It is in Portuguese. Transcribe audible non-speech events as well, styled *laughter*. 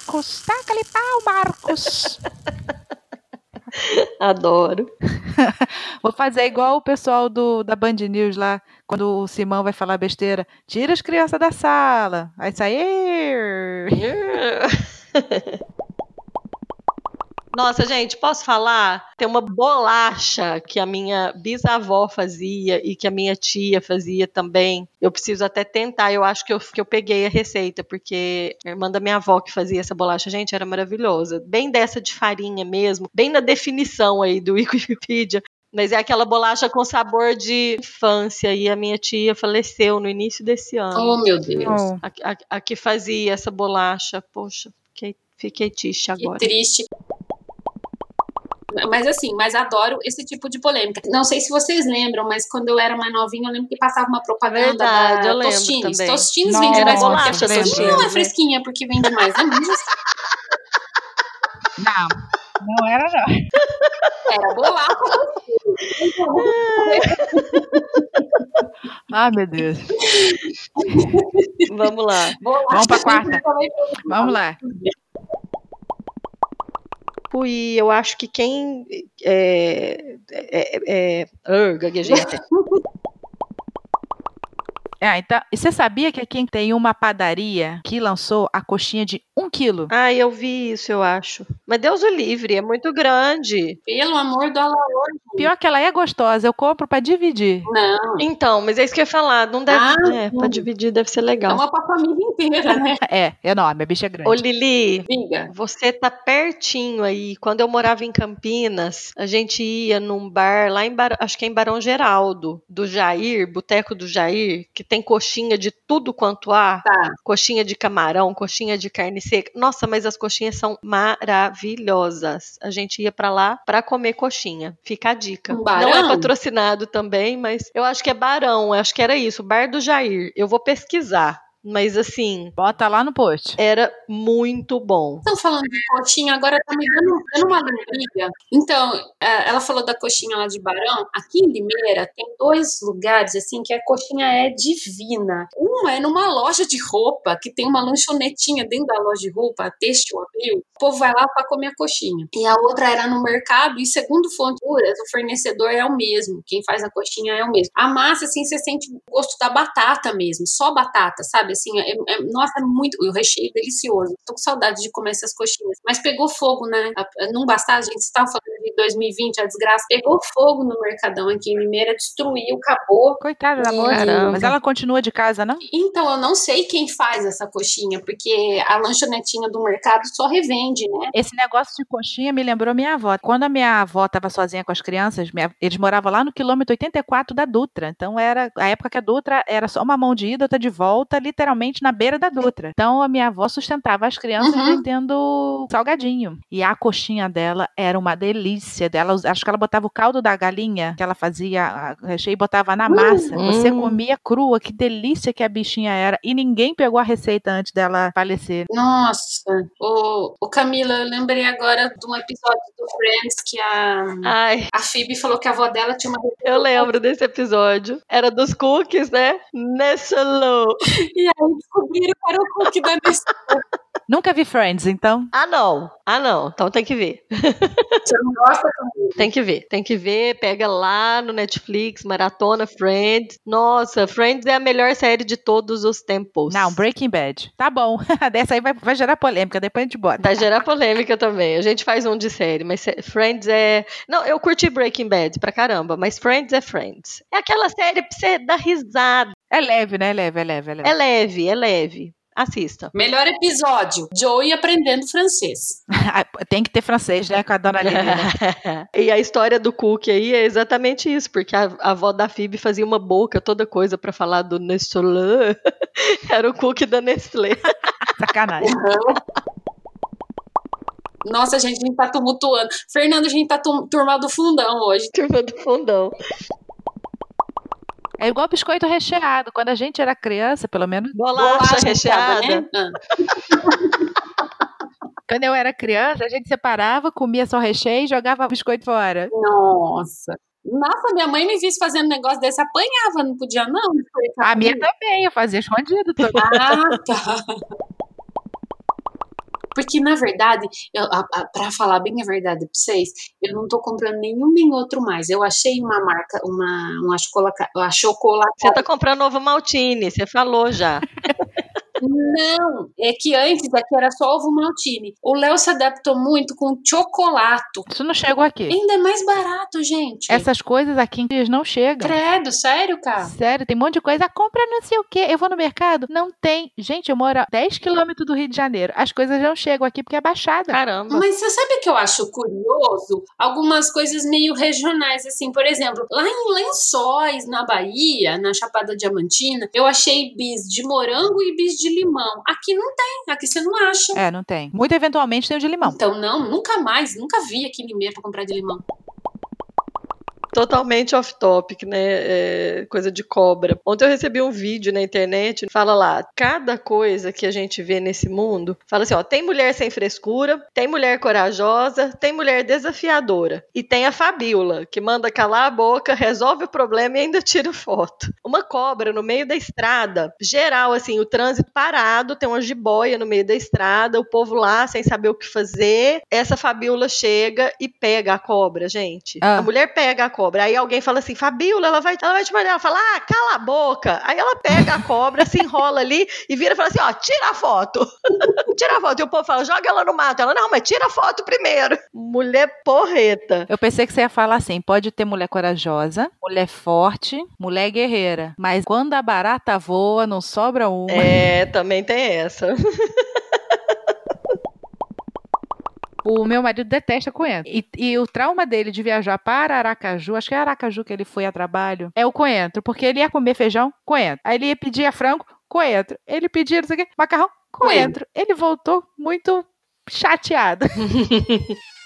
Marcos, taca-lhe pau, Marcos. *laughs* Adoro. *laughs* Vou fazer igual o pessoal do, da Band News lá, quando o Simão vai falar besteira. Tira as crianças da sala. Aí sai. *laughs* Nossa, gente, posso falar? Tem uma bolacha que a minha bisavó fazia e que a minha tia fazia também. Eu preciso até tentar, eu acho que eu, que eu peguei a receita, porque a irmã da minha avó que fazia essa bolacha, gente, era maravilhosa. Bem dessa de farinha mesmo, bem na definição aí do *laughs* Wikipedia. Mas é aquela bolacha com sabor de infância. E a minha tia faleceu no início desse ano. Oh, meu Deus. Oh. A, a, a, que fazia essa bolacha. Poxa, fiquei, fiquei triste agora. Que triste. Mas assim, mas adoro esse tipo de polêmica. Não sei se vocês lembram, mas quando eu era mais novinha, eu lembro que passava uma propaganda Verdade, da eu Tostines. Também. Tostines vende mais bolacha, Tostines não é fresquinha porque vende mais, né? Não, não era não. Era bolacha. Ai, meu Deus. Vamos lá. Bolacha Vamos pra quarta. Vamos lá. E eu acho que quem. É, é, é, é, gaguejei até. É, então, e você sabia que aqui tem uma padaria que lançou a coxinha de um quilo? Ah, eu vi isso, eu acho. Mas Deus o livre, é muito grande. Pelo amor do Alaor. Pior que ela é gostosa, eu compro para dividir. Não. Então, mas é isso que eu ia falar, não deve. Ah, é, pra dividir deve ser legal. É uma pra família inteira, né? *laughs* é, enorme, a bicha é grande. Ô, Lili, Diga. você tá pertinho aí. Quando eu morava em Campinas, a gente ia num bar lá em Bar... acho que é em Barão Geraldo, do Jair, Boteco do Jair, que tem coxinha de tudo quanto há. Tá. Coxinha de camarão, coxinha de carne seca. Nossa, mas as coxinhas são maravilhosas. A gente ia para lá para comer coxinha. Fica a dica. Um Não é patrocinado também, mas eu acho que é Barão. Acho que era isso, Bar do Jair. Eu vou pesquisar. Mas assim. Bota lá no post. Era muito bom. Estão falando de coxinha, agora tá me dando, dando uma lembrada. Então, é, ela falou da coxinha lá de Barão. Aqui em Limeira tem dois lugares, assim, que a coxinha é divina. Uma é numa loja de roupa, que tem uma lanchonetinha dentro da loja de roupa, a Têxtil abriu. O povo vai lá para comer a coxinha. E a outra era no mercado, e segundo fontes, o fornecedor é o mesmo. Quem faz a coxinha é o mesmo. A massa, assim, você sente o gosto da batata mesmo, só batata, sabe? Sabe? Assim, é, é, nossa, é muito. O recheio é delicioso. Tô com saudade de comer essas coxinhas. Mas pegou fogo, né? Não bastava, a gente estava falando de 2020, a desgraça. Pegou fogo no Mercadão aqui em Limeira, destruiu, acabou. Coitada da moça. Mas ela continua de casa, não? Então, eu não sei quem faz essa coxinha, porque a lanchonetinha do mercado só revende, né? Esse negócio de coxinha me lembrou minha avó. Quando a minha avó estava sozinha com as crianças, minha, eles moravam lá no quilômetro 84 da Dutra. Então, era a época que a Dutra era só uma mão de ida, outra de volta, literalmente literalmente na beira da Dutra. Então a minha avó sustentava as crianças uhum. vendendo salgadinho. E a coxinha dela era uma delícia. Dela, acho que ela botava o caldo da galinha que ela fazia recheio e botava na massa. Uhum. Você comia crua, que delícia que a bichinha era. E ninguém pegou a receita antes dela falecer. Nossa, o, o Camila, eu lembrei agora de um episódio do Friends que a, Ai. a Phoebe falou que a avó dela tinha uma. Eu lembro desse episódio. Era dos cookies, né? Nestlé. *laughs* E aí descobriram que era o cookie da Nestlé. Nunca vi Friends, então? Ah, não. Ah, não. Então tem que ver. *laughs* Você não gosta também? Tem que ver. Tem que ver. Pega lá no Netflix, maratona Friends. Nossa, Friends é a melhor série de todos os tempos. Não, Breaking Bad. Tá bom. *laughs* Dessa aí vai, vai gerar polêmica. Depois a gente bota. Vai gerar polêmica também. A gente faz um de série, mas Friends é. Não, eu curti Breaking Bad pra caramba, mas Friends é Friends. É aquela série pra você dar risada. É leve, né? É leve, é leve, é leve. É leve, é leve. Assista. Melhor episódio: Joey aprendendo francês. *laughs* Tem que ter francês, né? Com a dona Lívia. Né? *laughs* e a história do Cook aí é exatamente isso, porque a, a avó da Phoebe fazia uma boca, toda coisa para falar do Nestlé. *laughs* Era o Cook da Nestlé. Sacanagem. Nossa, gente, a gente tá tumultuando. Fernando, a gente tá turma do fundão hoje. Turma do fundão. É igual biscoito recheado. Quando a gente era criança, pelo menos. Bolacha, Bolacha recheada. Né? Ah. *laughs* Quando eu era criança, a gente separava, comia só recheio e jogava biscoito fora. Nossa. Nossa, minha mãe me visse fazendo um negócio desse, apanhava, não podia não. A minha também, eu fazia escondido. Ah, tá. Porque, na verdade, para falar bem a verdade pra vocês, eu não tô comprando nenhum nem outro mais. Eu achei uma marca, uma, uma chocolate. chocolate. Você tá comprando ovo maltine, você falou já. *laughs* Não, é que antes aqui era só ovo maltine. O Léo se adaptou muito com chocolate. Isso não chegou aqui. Ainda é mais barato, gente. Essas coisas aqui eles não chegam. Credo, sério, cara? Sério, tem um monte de coisa. Compra não sei o quê. Eu vou no mercado. Não tem. Gente, eu moro a 10 quilômetros do Rio de Janeiro. As coisas não chegam aqui porque é baixada. Caramba. Mas você sabe o que eu acho curioso? Algumas coisas meio regionais, assim. Por exemplo, lá em Lençóis, na Bahia, na Chapada Diamantina, eu achei bis de morango e bis de limão. Aqui não tem, aqui você não acha. É, não tem. Muito eventualmente tem o de limão. Então, não, nunca mais, nunca vi aqui em Limeira pra comprar de limão totalmente off-topic, né? É, coisa de cobra. Ontem eu recebi um vídeo na internet, fala lá, cada coisa que a gente vê nesse mundo, fala assim, ó, tem mulher sem frescura, tem mulher corajosa, tem mulher desafiadora e tem a Fabiola, que manda calar a boca, resolve o problema e ainda tira foto. Uma cobra no meio da estrada, geral assim, o trânsito parado, tem uma jiboia no meio da estrada, o povo lá sem saber o que fazer. Essa Fabiola chega e pega a cobra, gente. Ah. A mulher pega a cobra cobra. Aí alguém fala assim, Fabiola, ela vai, ela vai te mandar. Ela fala, ah, cala a boca. Aí ela pega a cobra, se enrola ali e vira e fala assim, ó, tira a foto. *laughs* tira a foto. E o povo fala, joga ela no mato. Ela, não, mas tira a foto primeiro. Mulher porreta. Eu pensei que você ia falar assim, pode ter mulher corajosa, mulher forte, mulher guerreira. Mas quando a barata voa, não sobra uma. É, também tem essa. *laughs* O meu marido detesta coentro. E, e, o trauma dele de viajar para Aracaju, acho que é Aracaju que ele foi a trabalho, é o coentro. Porque ele ia comer feijão, coentro. Aí ele ia pedir a frango, coentro. Ele pedia, não sei o quê, macarrão, coentro. coentro. Ele voltou muito chateado. *laughs*